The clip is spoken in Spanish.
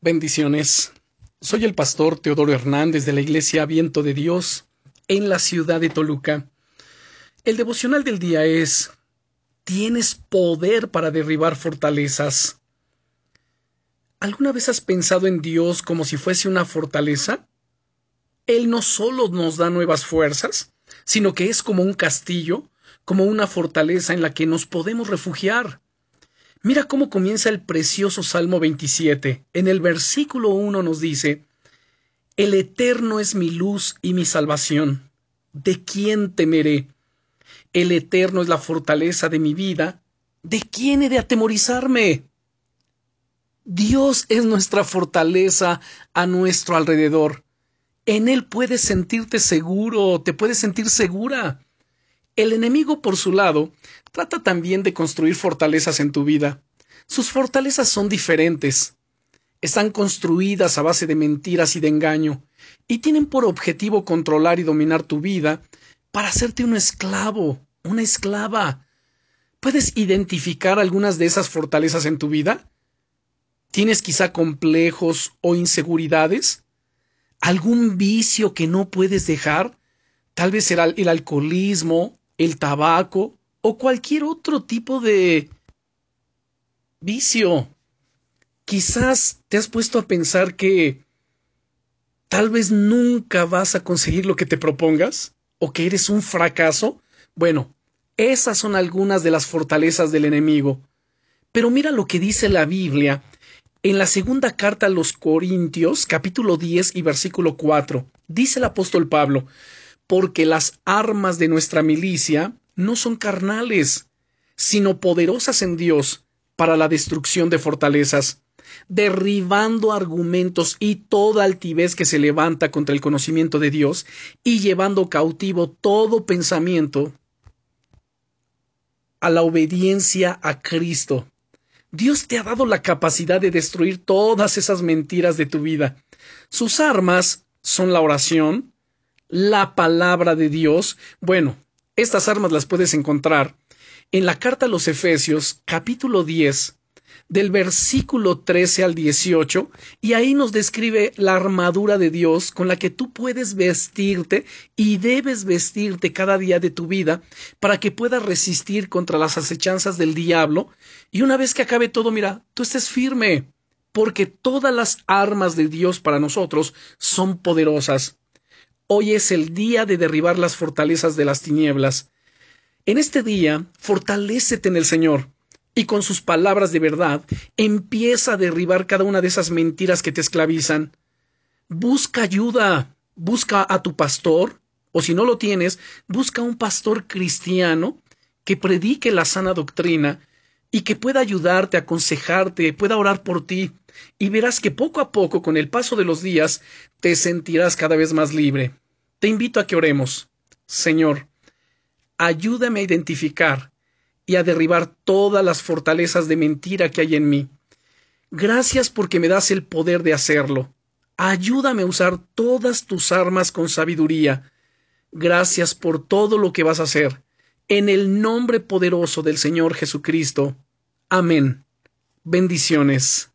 Bendiciones. Soy el pastor Teodoro Hernández de la Iglesia Viento de Dios en la ciudad de Toluca. El devocional del día es Tienes poder para derribar fortalezas. ¿Alguna vez has pensado en Dios como si fuese una fortaleza? Él no solo nos da nuevas fuerzas, sino que es como un castillo, como una fortaleza en la que nos podemos refugiar. Mira cómo comienza el precioso Salmo 27. En el versículo 1 nos dice, El Eterno es mi luz y mi salvación. ¿De quién temeré? El Eterno es la fortaleza de mi vida. ¿De quién he de atemorizarme? Dios es nuestra fortaleza a nuestro alrededor. En Él puedes sentirte seguro, te puedes sentir segura. El enemigo, por su lado, trata también de construir fortalezas en tu vida. Sus fortalezas son diferentes. Están construidas a base de mentiras y de engaño, y tienen por objetivo controlar y dominar tu vida para hacerte un esclavo, una esclava. ¿Puedes identificar algunas de esas fortalezas en tu vida? ¿Tienes quizá complejos o inseguridades? ¿Algún vicio que no puedes dejar? Tal vez será el alcoholismo, el tabaco o cualquier otro tipo de vicio. Quizás te has puesto a pensar que tal vez nunca vas a conseguir lo que te propongas o que eres un fracaso. Bueno, esas son algunas de las fortalezas del enemigo. Pero mira lo que dice la Biblia en la segunda carta a los Corintios, capítulo 10 y versículo 4. Dice el apóstol Pablo, porque las armas de nuestra milicia no son carnales, sino poderosas en Dios para la destrucción de fortalezas, derribando argumentos y toda altivez que se levanta contra el conocimiento de Dios y llevando cautivo todo pensamiento a la obediencia a Cristo. Dios te ha dado la capacidad de destruir todas esas mentiras de tu vida. Sus armas son la oración, la palabra de Dios. Bueno, estas armas las puedes encontrar en la carta a los Efesios, capítulo 10, del versículo 13 al 18, y ahí nos describe la armadura de Dios con la que tú puedes vestirte y debes vestirte cada día de tu vida para que puedas resistir contra las acechanzas del diablo, y una vez que acabe todo, mira, tú estés firme, porque todas las armas de Dios para nosotros son poderosas. Hoy es el día de derribar las fortalezas de las tinieblas. En este día, fortalécete en el Señor y con sus palabras de verdad empieza a derribar cada una de esas mentiras que te esclavizan. Busca ayuda, busca a tu pastor, o si no lo tienes, busca un pastor cristiano que predique la sana doctrina y que pueda ayudarte, aconsejarte, pueda orar por ti, y verás que poco a poco, con el paso de los días, te sentirás cada vez más libre. Te invito a que oremos. Señor, ayúdame a identificar y a derribar todas las fortalezas de mentira que hay en mí. Gracias porque me das el poder de hacerlo. Ayúdame a usar todas tus armas con sabiduría. Gracias por todo lo que vas a hacer. En el nombre poderoso del Señor Jesucristo. Amén. Bendiciones.